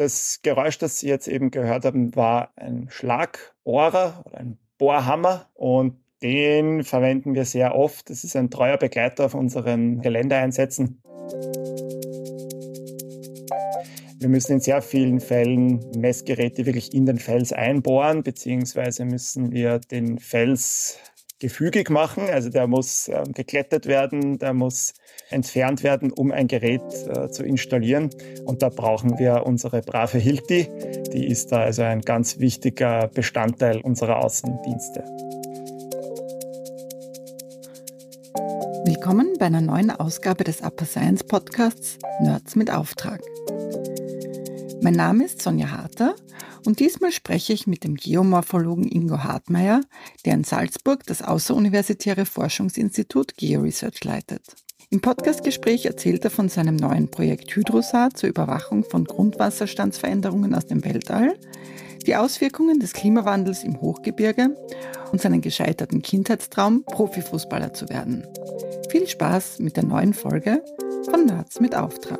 Das Geräusch, das Sie jetzt eben gehört haben, war ein Schlagbohrer oder ein Bohrhammer und den verwenden wir sehr oft. Das ist ein treuer Begleiter auf unseren Geländeeinsätzen. Wir müssen in sehr vielen Fällen Messgeräte wirklich in den Fels einbohren, beziehungsweise müssen wir den Fels gefügig machen. Also der muss äh, geklettet werden, der muss entfernt werden, um ein Gerät äh, zu installieren. Und da brauchen wir unsere brave Hilti. Die ist da also ein ganz wichtiger Bestandteil unserer Außendienste. Willkommen bei einer neuen Ausgabe des Upper Science Podcasts Nerds mit Auftrag. Mein Name ist Sonja Harter und diesmal spreche ich mit dem Geomorphologen Ingo Hartmeier, der in Salzburg das außeruniversitäre Forschungsinstitut GeoResearch leitet. Im Podcastgespräch erzählt er von seinem neuen Projekt Hydrosat zur Überwachung von Grundwasserstandsveränderungen aus dem Weltall, die Auswirkungen des Klimawandels im Hochgebirge und seinen gescheiterten Kindheitstraum, Profifußballer zu werden. Viel Spaß mit der neuen Folge von Nerds mit Auftrag.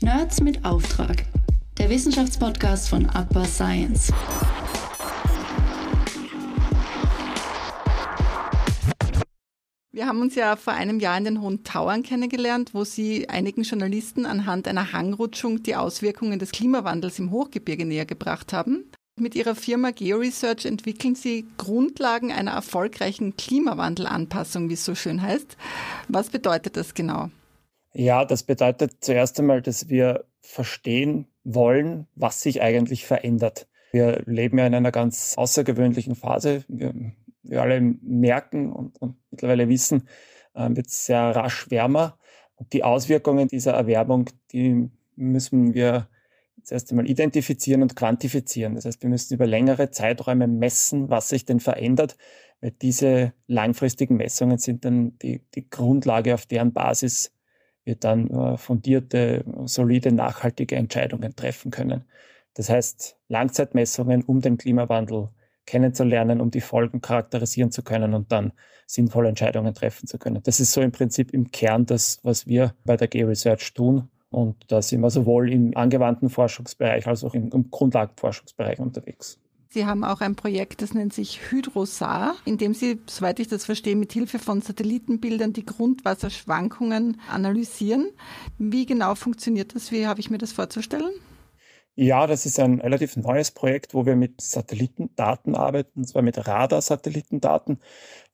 Nerds mit Auftrag, der Wissenschaftspodcast von Upper Science. Wir haben uns ja vor einem Jahr in den Hohen Tauern kennengelernt, wo Sie einigen Journalisten anhand einer Hangrutschung die Auswirkungen des Klimawandels im Hochgebirge näher gebracht haben. Mit Ihrer Firma GeoResearch entwickeln Sie Grundlagen einer erfolgreichen Klimawandelanpassung, wie es so schön heißt. Was bedeutet das genau? Ja, das bedeutet zuerst einmal, dass wir verstehen wollen, was sich eigentlich verändert. Wir leben ja in einer ganz außergewöhnlichen Phase. Wir, wir alle merken und, und mittlerweile wissen, äh, wird sehr rasch wärmer. Und die Auswirkungen dieser Erwärmung, die müssen wir zuerst einmal identifizieren und quantifizieren. Das heißt, wir müssen über längere Zeiträume messen, was sich denn verändert, weil diese langfristigen Messungen sind dann die, die Grundlage, auf deren Basis wir dann äh, fundierte, solide, nachhaltige Entscheidungen treffen können. Das heißt, Langzeitmessungen, um den Klimawandel kennenzulernen, um die Folgen charakterisieren zu können und dann sinnvolle Entscheidungen treffen zu können. Das ist so im Prinzip im Kern das, was wir bei der G-Research tun. Und da sind wir sowohl im angewandten Forschungsbereich als auch im, im Grundlagenforschungsbereich unterwegs. Sie haben auch ein Projekt, das nennt sich Hydrosar, in dem Sie, soweit ich das verstehe, mit Hilfe von Satellitenbildern die Grundwasserschwankungen analysieren. Wie genau funktioniert das? Wie habe ich mir das vorzustellen? Ja, das ist ein relativ neues Projekt, wo wir mit Satellitendaten arbeiten, und zwar mit Radarsatellitendaten.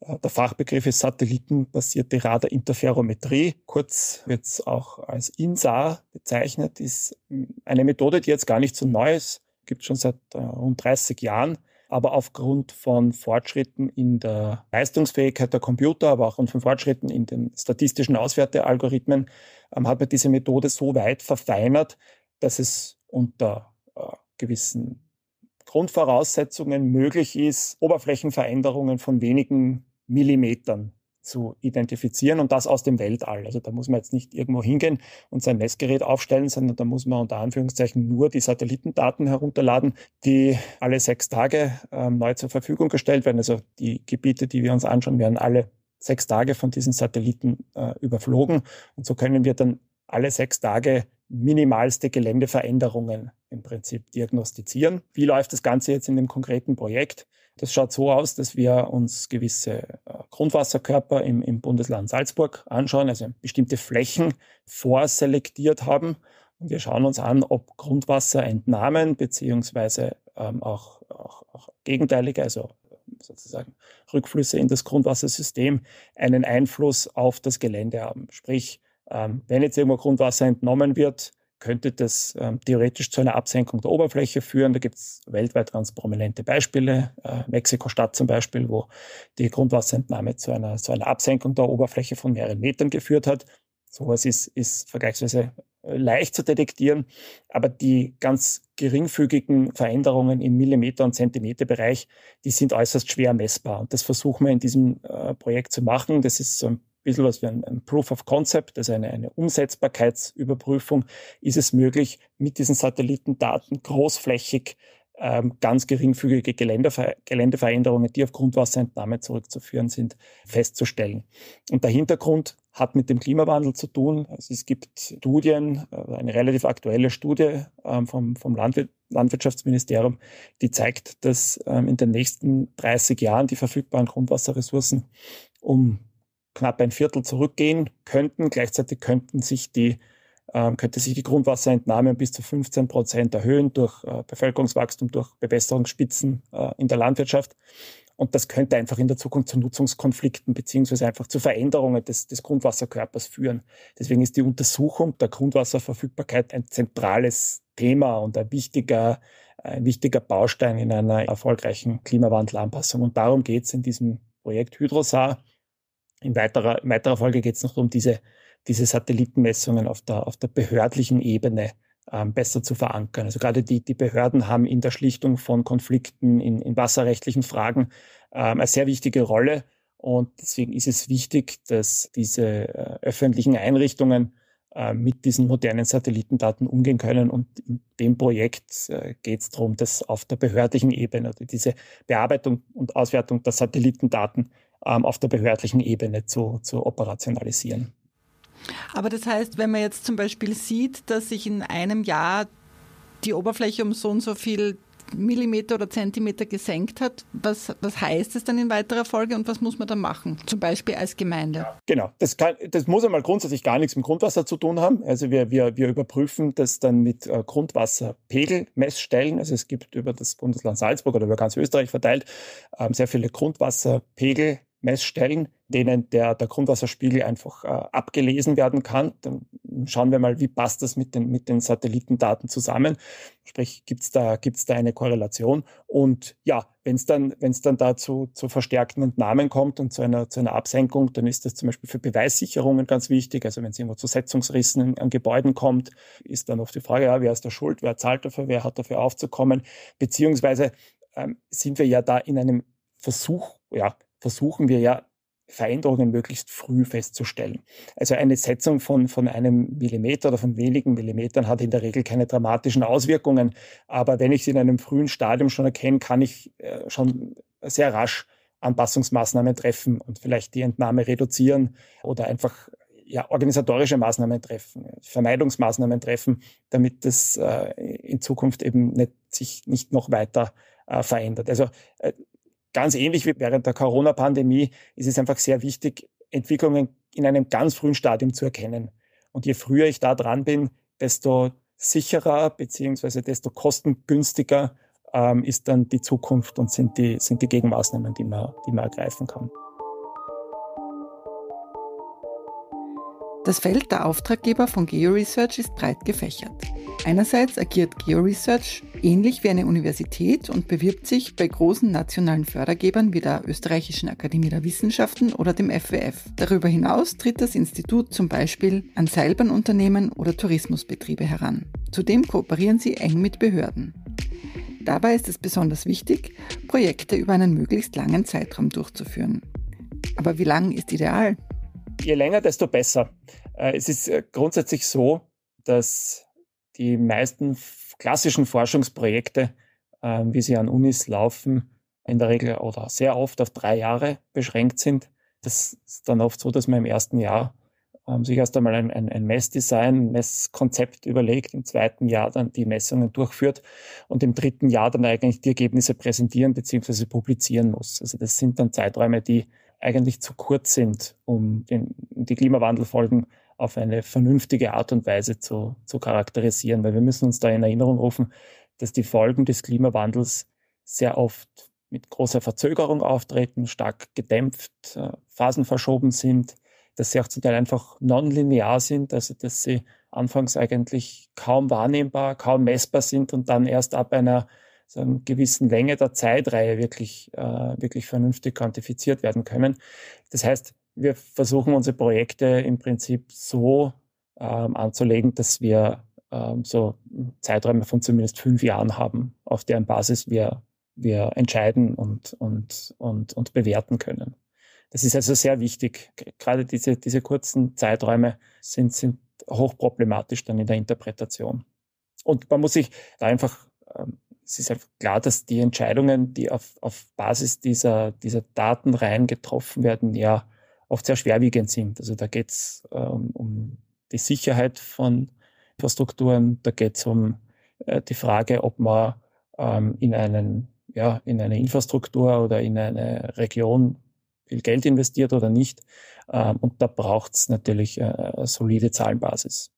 Äh, der Fachbegriff ist satellitenbasierte Radarinterferometrie. Kurz wird es auch als INSAR bezeichnet, ist eine Methode, die jetzt gar nicht so neu ist gibt es schon seit äh, rund 30 Jahren. Aber aufgrund von Fortschritten in der Leistungsfähigkeit der Computer, aber auch von Fortschritten in den statistischen Auswertealgorithmen, ähm, hat man diese Methode so weit verfeinert, dass es unter äh, gewissen Grundvoraussetzungen möglich ist, Oberflächenveränderungen von wenigen Millimetern zu identifizieren und das aus dem Weltall. Also da muss man jetzt nicht irgendwo hingehen und sein Messgerät aufstellen, sondern da muss man unter Anführungszeichen nur die Satellitendaten herunterladen, die alle sechs Tage äh, neu zur Verfügung gestellt werden. Also die Gebiete, die wir uns anschauen, werden alle sechs Tage von diesen Satelliten äh, überflogen und so können wir dann alle sechs Tage minimalste Geländeveränderungen im Prinzip diagnostizieren. Wie läuft das Ganze jetzt in dem konkreten Projekt? Das schaut so aus, dass wir uns gewisse äh, Grundwasserkörper im, im Bundesland Salzburg anschauen, also bestimmte Flächen vorselektiert haben. Und wir schauen uns an, ob Grundwasserentnahmen beziehungsweise ähm, auch, auch, auch gegenteilige, also sozusagen Rückflüsse in das Grundwassersystem einen Einfluss auf das Gelände haben. Sprich, ähm, wenn jetzt irgendwo Grundwasser entnommen wird, könnte das ähm, theoretisch zu einer Absenkung der Oberfläche führen. Da gibt es weltweit ganz prominente Beispiele. Äh, Mexiko-Stadt zum Beispiel, wo die Grundwasserentnahme zu einer, zu einer Absenkung der Oberfläche von mehreren Metern geführt hat. Sowas ist, ist vergleichsweise äh, leicht zu detektieren, aber die ganz geringfügigen Veränderungen im Millimeter- und Zentimeterbereich, die sind äußerst schwer messbar. Und das versuchen wir in diesem äh, Projekt zu machen. Das ist so ein bisschen was wie ein, ein Proof of Concept, also eine, eine Umsetzbarkeitsüberprüfung, ist es möglich, mit diesen Satellitendaten großflächig ähm, ganz geringfügige Geländever Geländeveränderungen, die auf Grundwasserentnahme zurückzuführen sind, festzustellen. Und der Hintergrund hat mit dem Klimawandel zu tun. Also es gibt Studien, äh, eine relativ aktuelle Studie ähm, vom, vom Landwirtschaftsministerium, die zeigt, dass ähm, in den nächsten 30 Jahren die verfügbaren Grundwasserressourcen um knapp ein Viertel zurückgehen könnten. Gleichzeitig könnten sich die ähm, könnte sich die Grundwasserentnahme bis zu 15 Prozent erhöhen durch äh, Bevölkerungswachstum, durch Bewässerungsspitzen äh, in der Landwirtschaft. Und das könnte einfach in der Zukunft zu Nutzungskonflikten beziehungsweise einfach zu Veränderungen des, des Grundwasserkörpers führen. Deswegen ist die Untersuchung der Grundwasserverfügbarkeit ein zentrales Thema und ein wichtiger, ein wichtiger Baustein in einer erfolgreichen Klimawandelanpassung. Und darum geht es in diesem Projekt Hydrosar. In weiterer, in weiterer Folge geht es noch um diese, diese Satellitenmessungen auf der, auf der behördlichen Ebene ähm, besser zu verankern. Also gerade die, die Behörden haben in der Schlichtung von Konflikten in, in wasserrechtlichen Fragen ähm, eine sehr wichtige Rolle. Und deswegen ist es wichtig, dass diese äh, öffentlichen Einrichtungen äh, mit diesen modernen Satellitendaten umgehen können. Und in dem Projekt äh, geht es darum, dass auf der behördlichen Ebene, also diese Bearbeitung und Auswertung der Satellitendaten ähm, auf der behördlichen Ebene zu, zu operationalisieren. Aber das heißt, wenn man jetzt zum Beispiel sieht, dass sich in einem Jahr die Oberfläche um so und so viel Millimeter oder Zentimeter gesenkt hat, was, was heißt es dann in weiterer Folge und was muss man dann machen? Zum Beispiel als Gemeinde. Genau, das, kann, das muss einmal grundsätzlich gar nichts mit Grundwasser zu tun haben. Also wir, wir, wir überprüfen das dann mit äh, Grundwasserpegelmessstellen. Also es gibt über das Bundesland Salzburg oder über ganz Österreich verteilt ähm, sehr viele Grundwasserpegel Messstellen, denen der, der Grundwasserspiegel einfach äh, abgelesen werden kann. Dann schauen wir mal, wie passt das mit den, mit den Satellitendaten zusammen. Sprich, gibt es da, gibt's da eine Korrelation? Und ja, wenn es dann, wenn's dann dazu zu verstärkten Entnahmen kommt und zu einer, zu einer Absenkung, dann ist das zum Beispiel für Beweissicherungen ganz wichtig. Also wenn es irgendwo zu Setzungsrissen an Gebäuden kommt, ist dann oft die Frage, ja, wer ist da schuld, wer zahlt dafür, wer hat dafür aufzukommen? Beziehungsweise ähm, sind wir ja da in einem Versuch, ja, versuchen wir ja Veränderungen möglichst früh festzustellen. Also eine Setzung von, von einem Millimeter oder von wenigen Millimetern hat in der Regel keine dramatischen Auswirkungen. Aber wenn ich sie in einem frühen Stadium schon erkenne, kann ich äh, schon sehr rasch Anpassungsmaßnahmen treffen und vielleicht die Entnahme reduzieren oder einfach ja, organisatorische Maßnahmen treffen, Vermeidungsmaßnahmen treffen, damit das äh, in Zukunft eben nicht, sich nicht noch weiter äh, verändert. Also äh, ganz ähnlich wie während der Corona-Pandemie ist es einfach sehr wichtig, Entwicklungen in einem ganz frühen Stadium zu erkennen. Und je früher ich da dran bin, desto sicherer beziehungsweise desto kostengünstiger ähm, ist dann die Zukunft und sind die, sind die Gegenmaßnahmen, die man, die man ergreifen kann. Das Feld der Auftraggeber von GeoResearch ist breit gefächert. Einerseits agiert GeoResearch ähnlich wie eine Universität und bewirbt sich bei großen nationalen Fördergebern wie der Österreichischen Akademie der Wissenschaften oder dem FWF. Darüber hinaus tritt das Institut zum Beispiel an Seilbahnunternehmen oder Tourismusbetriebe heran. Zudem kooperieren sie eng mit Behörden. Dabei ist es besonders wichtig, Projekte über einen möglichst langen Zeitraum durchzuführen. Aber wie lang ist ideal? Je länger, desto besser. Äh, es ist äh, grundsätzlich so, dass die meisten klassischen Forschungsprojekte, äh, wie sie an Unis laufen, in der Regel oder sehr oft auf drei Jahre beschränkt sind. Das ist dann oft so, dass man im ersten Jahr ähm, sich erst einmal ein, ein, ein Messdesign, ein Messkonzept überlegt, im zweiten Jahr dann die Messungen durchführt und im dritten Jahr dann eigentlich die Ergebnisse präsentieren bzw. publizieren muss. Also das sind dann Zeiträume, die eigentlich zu kurz sind, um den, die Klimawandelfolgen auf eine vernünftige Art und Weise zu, zu charakterisieren, weil wir müssen uns da in Erinnerung rufen, dass die Folgen des Klimawandels sehr oft mit großer Verzögerung auftreten, stark gedämpft, äh, phasenverschoben sind, dass sie auch zum Teil einfach nonlinear sind, also dass sie anfangs eigentlich kaum wahrnehmbar, kaum messbar sind und dann erst ab einer so einer gewissen Länge der Zeitreihe wirklich, äh, wirklich vernünftig quantifiziert werden können. Das heißt, wir versuchen unsere Projekte im Prinzip so ähm, anzulegen, dass wir ähm, so Zeiträume von zumindest fünf Jahren haben, auf deren Basis wir, wir entscheiden und, und, und, und bewerten können. Das ist also sehr wichtig. Gerade diese, diese kurzen Zeiträume sind, sind hochproblematisch dann in der Interpretation. Und man muss sich da einfach, ähm, es ist einfach klar, dass die Entscheidungen, die auf, auf Basis dieser, dieser Datenreihen getroffen werden, ja oft sehr schwerwiegend sind. Also da geht es ähm, um die Sicherheit von Infrastrukturen, da geht es um äh, die Frage, ob man ähm, in, einen, ja, in eine Infrastruktur oder in eine Region viel Geld investiert oder nicht. Ähm, und da braucht es natürlich äh, eine solide Zahlenbasis.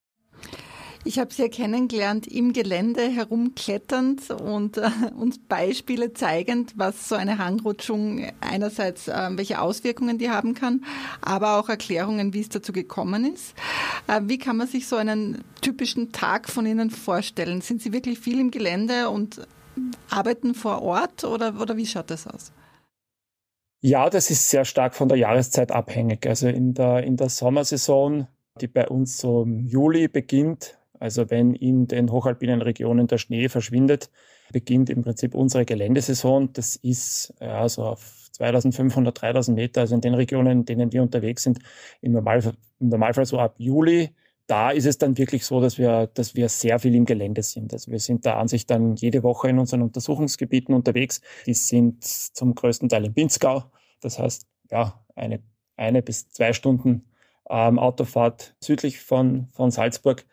Ich habe Sie ja kennengelernt im Gelände herumkletternd und äh, uns Beispiele zeigend, was so eine Hangrutschung einerseits, äh, welche Auswirkungen die haben kann, aber auch Erklärungen, wie es dazu gekommen ist. Äh, wie kann man sich so einen typischen Tag von Ihnen vorstellen? Sind Sie wirklich viel im Gelände und arbeiten vor Ort oder, oder wie schaut das aus? Ja, das ist sehr stark von der Jahreszeit abhängig. Also in der, in der Sommersaison, die bei uns so im Juli beginnt, also wenn in den hochalpinen Regionen der Schnee verschwindet, beginnt im Prinzip unsere Geländesaison. Das ist ja so auf 2500, 3000 Meter, also in den Regionen, in denen wir unterwegs sind, im Normalfall, im Normalfall so ab Juli. Da ist es dann wirklich so, dass wir, dass wir sehr viel im Gelände sind. Also wir sind da an sich dann jede Woche in unseren Untersuchungsgebieten unterwegs. Die sind zum größten Teil in Pinzgau. Das heißt, ja, eine, eine bis zwei Stunden ähm, Autofahrt südlich von, von Salzburg.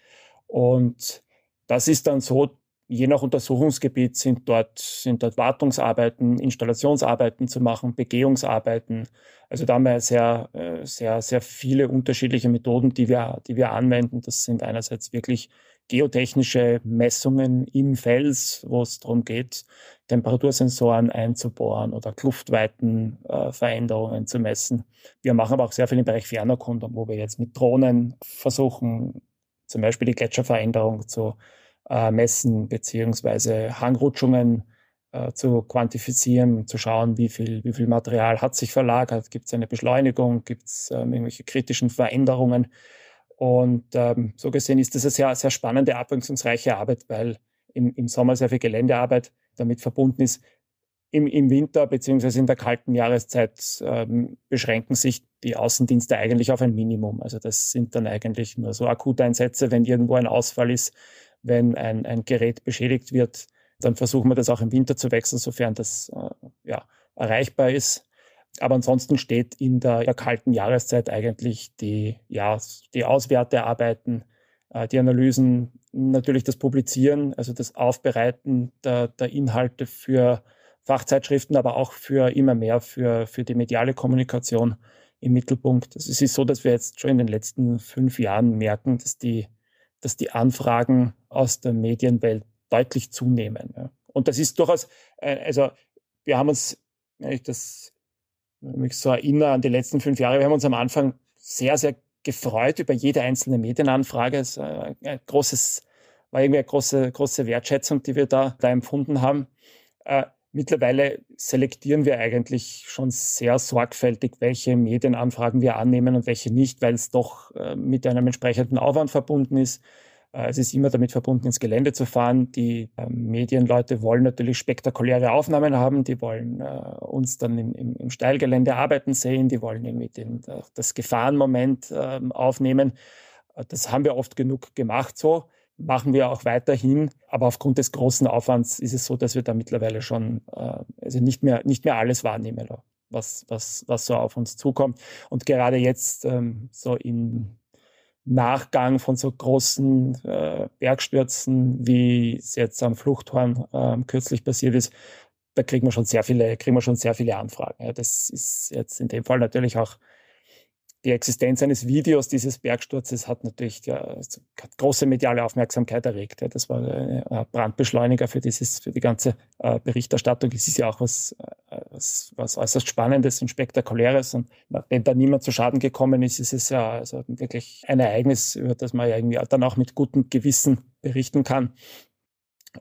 Und das ist dann so, je nach Untersuchungsgebiet sind dort, sind dort Wartungsarbeiten, Installationsarbeiten zu machen, Begehungsarbeiten. Also da haben wir sehr, äh, sehr, sehr viele unterschiedliche Methoden, die wir, die wir anwenden. Das sind einerseits wirklich geotechnische Messungen im Fels, wo es darum geht, Temperatursensoren einzubohren oder Kluftweitenveränderungen äh, zu messen. Wir machen aber auch sehr viel im Bereich Fernerkundung, wo wir jetzt mit Drohnen versuchen, zum Beispiel die Gletscherveränderung zu äh, messen, beziehungsweise Hangrutschungen äh, zu quantifizieren, zu schauen, wie viel, wie viel Material hat sich verlagert, gibt es eine Beschleunigung, gibt es ähm, irgendwelche kritischen Veränderungen. Und ähm, so gesehen ist das eine sehr, sehr spannende, abwechslungsreiche Arbeit, weil im, im Sommer sehr viel Geländearbeit damit verbunden ist, im, im Winter beziehungsweise in der kalten Jahreszeit ähm, beschränken sich die Außendienste eigentlich auf ein Minimum. Also das sind dann eigentlich nur so Akuteinsätze, wenn irgendwo ein Ausfall ist, wenn ein, ein Gerät beschädigt wird, dann versuchen wir das auch im Winter zu wechseln, sofern das äh, ja, erreichbar ist. Aber ansonsten steht in der, der, kalten Jahreszeit eigentlich die, ja, die Auswertearbeiten, äh, die Analysen, natürlich das Publizieren, also das Aufbereiten der, der Inhalte für Fachzeitschriften, aber auch für immer mehr für, für die mediale Kommunikation im Mittelpunkt. Also es ist so, dass wir jetzt schon in den letzten fünf Jahren merken, dass die, dass die Anfragen aus der Medienwelt deutlich zunehmen. Ja. Und das ist durchaus, äh, also wir haben uns, wenn ich das mich so erinnere an die letzten fünf Jahre, wir haben uns am Anfang sehr, sehr gefreut über jede einzelne Medienanfrage. Es war ein großes, war irgendwie eine große, große Wertschätzung, die wir da, da empfunden haben. Mittlerweile selektieren wir eigentlich schon sehr sorgfältig, welche Medienanfragen wir annehmen und welche nicht, weil es doch äh, mit einem entsprechenden Aufwand verbunden ist. Äh, es ist immer damit verbunden, ins Gelände zu fahren. Die äh, Medienleute wollen natürlich spektakuläre Aufnahmen haben. Die wollen äh, uns dann im, Steilgelände arbeiten sehen. Die wollen den, das Gefahrenmoment ähm, aufnehmen. Das haben wir oft genug gemacht so machen wir auch weiterhin. Aber aufgrund des großen Aufwands ist es so, dass wir da mittlerweile schon äh, also nicht mehr, nicht mehr alles wahrnehmen, was, was, was so auf uns zukommt. Und gerade jetzt ähm, so im Nachgang von so großen äh, Bergstürzen, wie es jetzt am Fluchthorn äh, kürzlich passiert ist, da kriegen wir schon sehr viele, kriegen wir schon sehr viele Anfragen. Ja, das ist jetzt in dem Fall natürlich auch die Existenz eines Videos dieses Bergsturzes hat natürlich ja, hat große mediale Aufmerksamkeit erregt. Ja. Das war ein Brandbeschleuniger für dieses, für die ganze äh, Berichterstattung. Es ist ja auch was, äh, was, was äußerst Spannendes und Spektakuläres. Und wenn da niemand zu Schaden gekommen ist, ist es ja also wirklich ein Ereignis, über das man ja irgendwie dann auch mit gutem Gewissen berichten kann.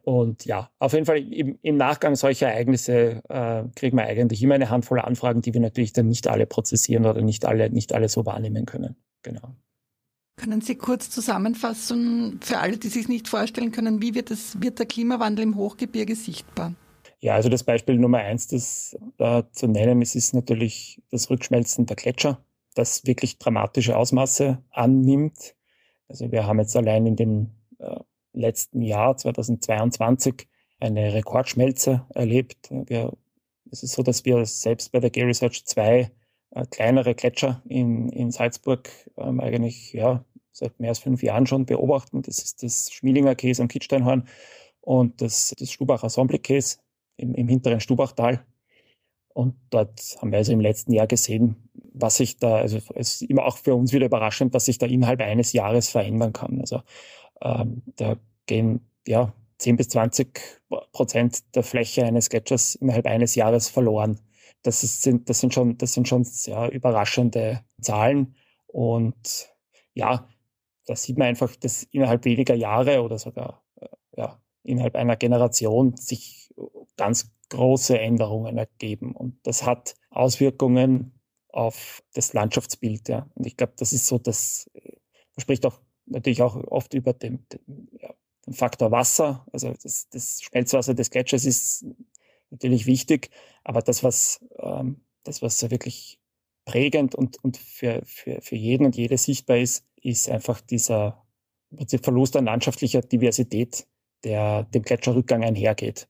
Und ja, auf jeden Fall im, im Nachgang solcher Ereignisse äh, kriegen wir eigentlich immer eine Handvoll Anfragen, die wir natürlich dann nicht alle prozessieren oder nicht alle, nicht alle so wahrnehmen können. Genau. Können Sie kurz zusammenfassen, für alle, die sich nicht vorstellen können, wie wird, das, wird der Klimawandel im Hochgebirge sichtbar? Ja, also das Beispiel Nummer eins, das da zu nennen ist, ist natürlich das Rückschmelzen der Gletscher, das wirklich dramatische Ausmaße annimmt. Also wir haben jetzt allein in den äh, letzten Jahr, 2022, eine Rekordschmelze erlebt. Wir, es ist so, dass wir selbst bei der Gay Research 2 äh, kleinere Gletscher in, in Salzburg ähm, eigentlich ja, seit mehr als fünf Jahren schon beobachten. Das ist das Schmielinger Käse am Kitzsteinhorn und das, das Stubacher Sombli-Käse im, im hinteren Stubachtal. Und dort haben wir also im letzten Jahr gesehen, was sich da, also es ist immer auch für uns wieder überraschend, was sich da innerhalb eines Jahres verändern kann. Also ähm, da gehen ja 10 bis 20 Prozent der Fläche eines Gletschers innerhalb eines Jahres verloren. Das, ist, sind, das, sind, schon, das sind schon sehr überraschende Zahlen. Und ja, da sieht man einfach, dass innerhalb weniger Jahre oder sogar äh, ja, innerhalb einer Generation sich ganz große Änderungen ergeben. Und das hat Auswirkungen auf das Landschaftsbild. Ja. Und ich glaube, das ist so, das man spricht auch natürlich auch oft über den, den, ja, den Faktor Wasser. Also das, das, Schmelzwasser des Gletschers ist natürlich wichtig, aber das, was, ähm, das, was wirklich prägend und, und für, für, für jeden und jede sichtbar ist, ist einfach dieser Verlust an landschaftlicher Diversität, der dem Gletscherrückgang einhergeht.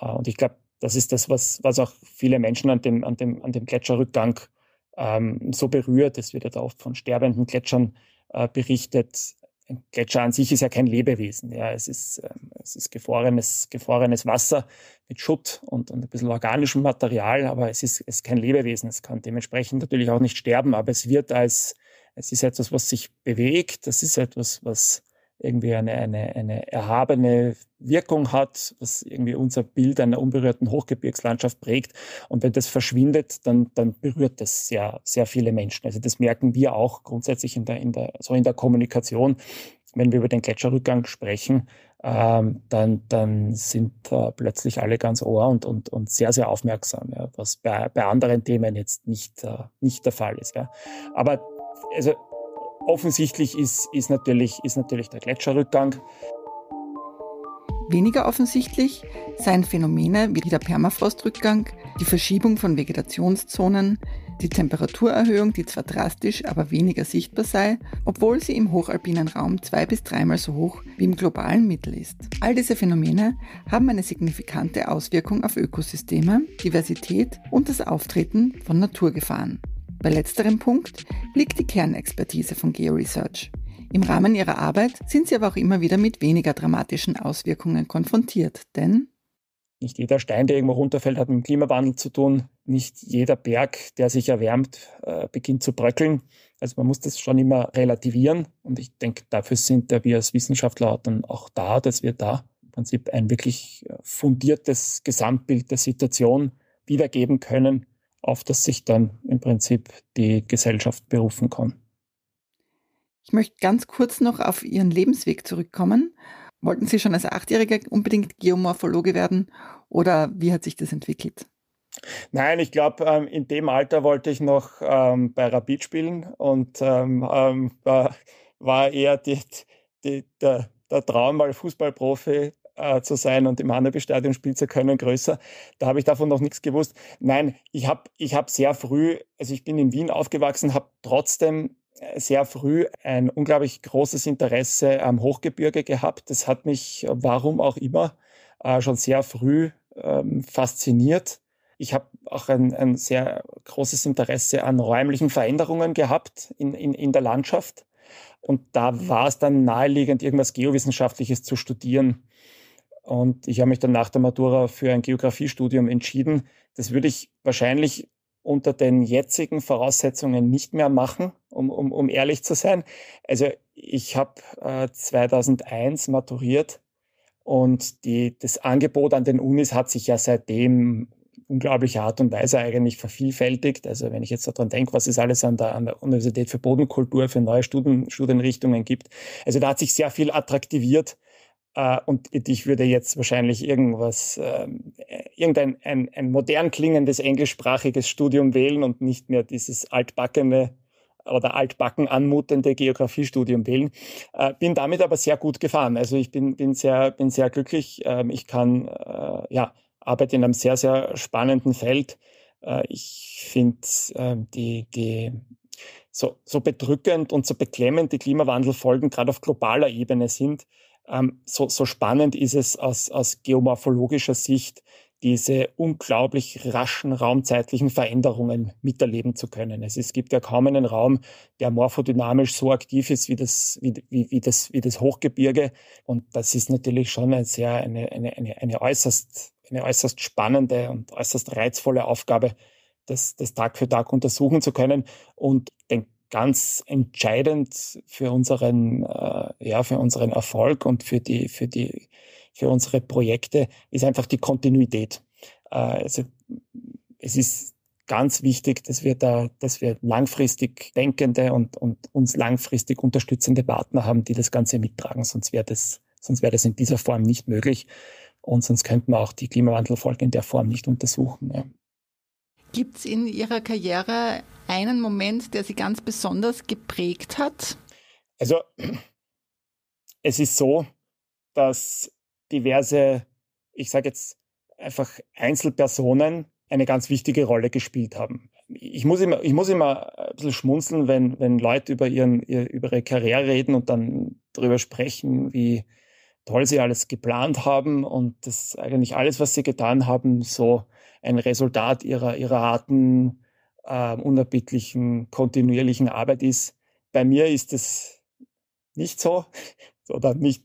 Äh, und ich glaube, das ist das, was, was auch viele Menschen an dem, an dem, an dem Gletscherrückgang ähm, so berührt. Es wird ja da oft von sterbenden Gletschern äh, berichtet. Ein Gletscher an sich ist ja kein Lebewesen. Ja, es ist, ähm, es ist gefrorenes, gefrorenes Wasser mit Schutt und, und ein bisschen organischem Material, aber es ist, es ist kein Lebewesen. Es kann dementsprechend natürlich auch nicht sterben, aber es wird als, es ist etwas, was sich bewegt. Das ist etwas, was irgendwie eine, eine, eine erhabene Wirkung hat, was irgendwie unser Bild einer unberührten Hochgebirgslandschaft prägt. Und wenn das verschwindet, dann, dann berührt das sehr, sehr viele Menschen. Also das merken wir auch grundsätzlich in der, in der, so in der Kommunikation. Wenn wir über den Gletscherrückgang sprechen, ähm, dann, dann sind äh, plötzlich alle ganz ohr und, und, und sehr, sehr aufmerksam, ja, was bei, bei anderen Themen jetzt nicht, äh, nicht der Fall ist. Ja. Aber also Offensichtlich ist, ist, natürlich, ist natürlich der Gletscherrückgang. Weniger offensichtlich seien Phänomene wie der Permafrostrückgang, die Verschiebung von Vegetationszonen, die Temperaturerhöhung, die zwar drastisch, aber weniger sichtbar sei, obwohl sie im hochalpinen Raum zwei bis dreimal so hoch wie im globalen Mittel ist. All diese Phänomene haben eine signifikante Auswirkung auf Ökosysteme, Diversität und das Auftreten von Naturgefahren. Bei letzterem Punkt liegt die Kernexpertise von GeoResearch. Im Rahmen ihrer Arbeit sind sie aber auch immer wieder mit weniger dramatischen Auswirkungen konfrontiert, denn nicht jeder Stein, der irgendwo runterfällt, hat mit dem Klimawandel zu tun. Nicht jeder Berg, der sich erwärmt, äh, beginnt zu bröckeln. Also man muss das schon immer relativieren. Und ich denke, dafür sind wir als Wissenschaftler dann auch da, dass wir da im Prinzip ein wirklich äh, fundiertes Gesamtbild der Situation wiedergeben können, auf das sich dann im Prinzip die Gesellschaft berufen kann. Ich möchte ganz kurz noch auf Ihren Lebensweg zurückkommen. Wollten Sie schon als Achtjähriger unbedingt Geomorphologe werden oder wie hat sich das entwickelt? Nein, ich glaube, ähm, in dem Alter wollte ich noch ähm, bei Rapid spielen und ähm, war, war, eher die, die, der, der Traum, mal Fußballprofi äh, zu sein und im Hanneby-Stadion spielen zu können, größer. Da habe ich davon noch nichts gewusst. Nein, ich habe ich hab sehr früh, also ich bin in Wien aufgewachsen, habe trotzdem äh, sehr früh ein unglaublich großes Interesse am Hochgebirge gehabt. Das hat mich, warum auch immer, äh, schon sehr früh ähm, fasziniert. Ich habe auch ein, ein sehr großes Interesse an räumlichen Veränderungen gehabt in, in, in der Landschaft. Und da war es dann naheliegend, irgendwas Geowissenschaftliches zu studieren. Und ich habe mich dann nach der Matura für ein Geografiestudium entschieden. Das würde ich wahrscheinlich unter den jetzigen Voraussetzungen nicht mehr machen, um, um, um ehrlich zu sein. Also ich habe äh, 2001 maturiert und die, das Angebot an den Unis hat sich ja seitdem unglaubliche Art und Weise eigentlich vervielfältigt. Also wenn ich jetzt daran denke, was es alles an der, an der Universität für Bodenkultur für neue Studien, Studienrichtungen gibt. Also da hat sich sehr viel attraktiviert Uh, und ich würde jetzt wahrscheinlich irgendwas, uh, irgendein ein, ein modern klingendes englischsprachiges Studium wählen und nicht mehr dieses altbackene oder altbacken anmutende Geografiestudium wählen. Uh, bin damit aber sehr gut gefahren. Also ich bin, bin, sehr, bin sehr glücklich. Ähm, ich kann, äh, ja, arbeite in einem sehr, sehr spannenden Feld. ich finde ähm, die, die, so, so bedrückend und so beklemmend die Klimawandelfolgen gerade auf globaler Ebene sind, so, so spannend ist es aus, aus geomorphologischer Sicht, diese unglaublich raschen raumzeitlichen Veränderungen miterleben zu können. Es, es gibt ja kaum einen Raum, der morphodynamisch so aktiv ist wie das, wie, wie, wie das, wie das Hochgebirge. Und das ist natürlich schon eine sehr, eine, eine, eine, eine äußerst, eine äußerst spannende und äußerst reizvolle Aufgabe, das, das Tag für Tag untersuchen zu können. Und den ganz entscheidend für unseren, äh, ja, für unseren Erfolg und für die, für die, für unsere Projekte ist einfach die Kontinuität. Äh, also, es ist ganz wichtig, dass wir da, dass wir langfristig denkende und, und uns langfristig unterstützende Partner haben, die das Ganze mittragen. Sonst wäre das, sonst wäre das in dieser Form nicht möglich. Und sonst könnten wir auch die Klimawandelfolgen in der Form nicht untersuchen. Ja. Gibt es in Ihrer Karriere einen Moment, der Sie ganz besonders geprägt hat? Also es ist so, dass diverse, ich sage jetzt einfach Einzelpersonen eine ganz wichtige Rolle gespielt haben. Ich muss immer, ich muss immer ein bisschen schmunzeln, wenn, wenn Leute über, ihren, über ihre Karriere reden und dann darüber sprechen, wie toll sie alles geplant haben und das eigentlich alles, was sie getan haben, so ein Resultat ihrer, ihrer harten, äh, unerbittlichen, kontinuierlichen Arbeit ist. Bei mir ist es nicht so oder nicht,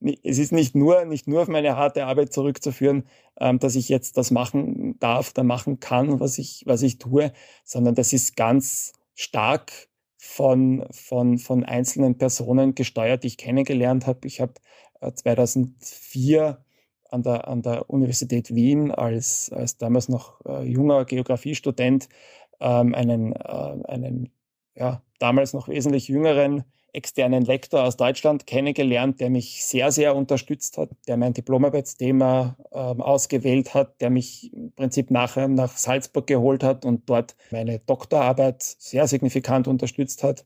es ist nicht nur, nicht nur auf meine harte Arbeit zurückzuführen, ähm, dass ich jetzt das machen darf, da machen kann, was ich, was ich tue, sondern das ist ganz stark von, von, von einzelnen Personen gesteuert, die ich kennengelernt habe. Ich habe äh, 2004 an der, an der Universität Wien als, als damals noch äh, junger Geografiestudent ähm, einen, äh, einen ja, damals noch wesentlich jüngeren externen Lektor aus Deutschland kennengelernt, der mich sehr, sehr unterstützt hat, der mein Diplomarbeitsthema ähm, ausgewählt hat, der mich im Prinzip nachher nach Salzburg geholt hat und dort meine Doktorarbeit sehr signifikant unterstützt hat.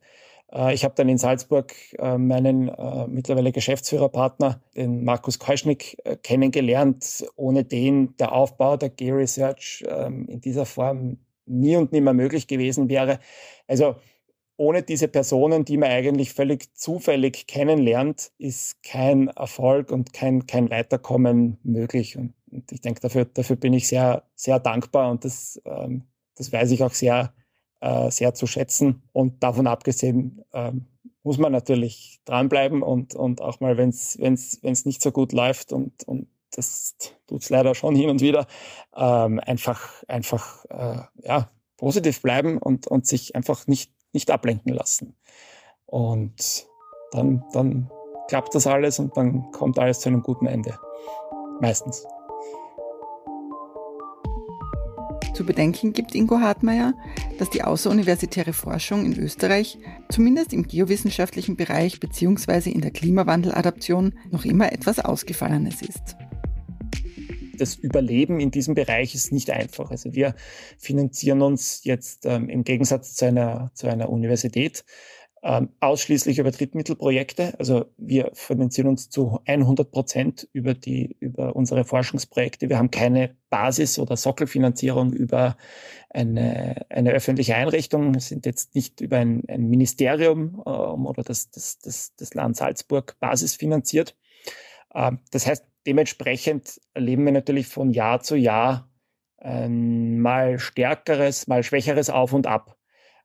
Äh, ich habe dann in Salzburg äh, meinen äh, mittlerweile Geschäftsführerpartner, den Markus Keuschnick, kennengelernt, ohne den der Aufbau der Geo-Research ähm, in dieser Form nie und nimmer möglich gewesen wäre. Also ohne diese Personen, die man eigentlich völlig zufällig kennenlernt, ist kein Erfolg und kein, kein Weiterkommen möglich. Und, und ich denke, dafür, dafür bin ich sehr, sehr dankbar und das, ähm, das weiß ich auch sehr, äh, sehr zu schätzen. Und davon abgesehen ähm, muss man natürlich dranbleiben und, und auch mal, wenn es nicht so gut läuft und, und das tut es leider schon hin und wieder, ähm, einfach, einfach äh, ja, positiv bleiben und, und sich einfach nicht nicht ablenken lassen. Und dann, dann klappt das alles und dann kommt alles zu einem guten Ende. Meistens. Zu bedenken gibt Ingo Hartmeier, dass die außeruniversitäre Forschung in Österreich, zumindest im geowissenschaftlichen Bereich bzw. in der Klimawandeladaption, noch immer etwas Ausgefallenes ist das Überleben in diesem Bereich ist nicht einfach. Also wir finanzieren uns jetzt ähm, im Gegensatz zu einer, zu einer Universität ähm, ausschließlich über Drittmittelprojekte. Also wir finanzieren uns zu 100 Prozent über die, über unsere Forschungsprojekte. Wir haben keine Basis- oder Sockelfinanzierung über eine, eine öffentliche Einrichtung. Wir sind jetzt nicht über ein, ein Ministerium ähm, oder das, das, das, das Land Salzburg basisfinanziert. Ähm, das heißt, dementsprechend erleben wir natürlich von Jahr zu Jahr ein mal stärkeres, mal schwächeres Auf und Ab.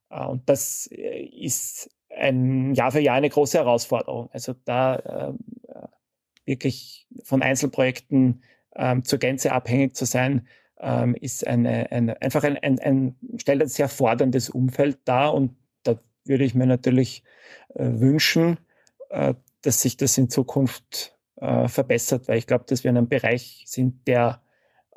Äh, und das äh, ist ein Jahr für Jahr eine große Herausforderung. Also da äh, wirklich von Einzelprojekten ähm, zur Gänze abhängig zu sein, ähm, ist eine, eine, einfach ein, ein, ein, stellt ein sehr forderndes Umfeld dar. Und da würde ich mir natürlich äh, wünschen, äh, dass sich das in Zukunft äh, verbessert, weil ich glaube, dass wir in einem Bereich sind, der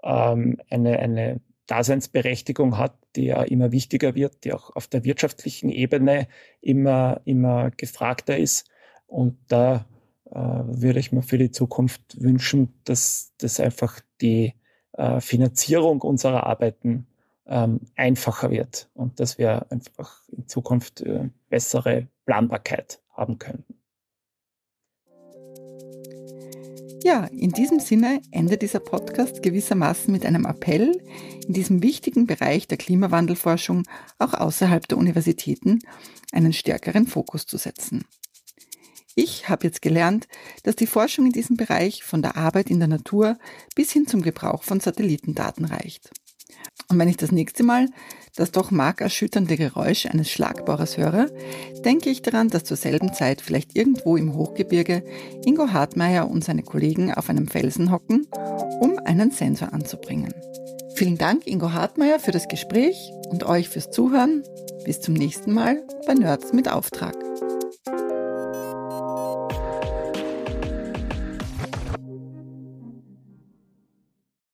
ähm, eine, eine Daseinsberechtigung hat, die ja immer wichtiger wird, die auch auf der wirtschaftlichen Ebene immer, immer gefragter ist. Und da äh, würde ich mir für die Zukunft wünschen, dass das einfach die äh, Finanzierung unserer Arbeiten ähm, einfacher wird und dass wir einfach in Zukunft äh, bessere Planbarkeit haben können. Ja, in diesem Sinne endet dieser Podcast gewissermaßen mit einem Appell, in diesem wichtigen Bereich der Klimawandelforschung auch außerhalb der Universitäten einen stärkeren Fokus zu setzen. Ich habe jetzt gelernt, dass die Forschung in diesem Bereich von der Arbeit in der Natur bis hin zum Gebrauch von Satellitendaten reicht. Und wenn ich das nächste Mal das doch markerschütternde Geräusch eines Schlagbohrers höre, denke ich daran, dass zur selben Zeit vielleicht irgendwo im Hochgebirge Ingo Hartmeier und seine Kollegen auf einem Felsen hocken, um einen Sensor anzubringen. Vielen Dank, Ingo Hartmeier, für das Gespräch und euch fürs Zuhören. Bis zum nächsten Mal bei Nerds mit Auftrag.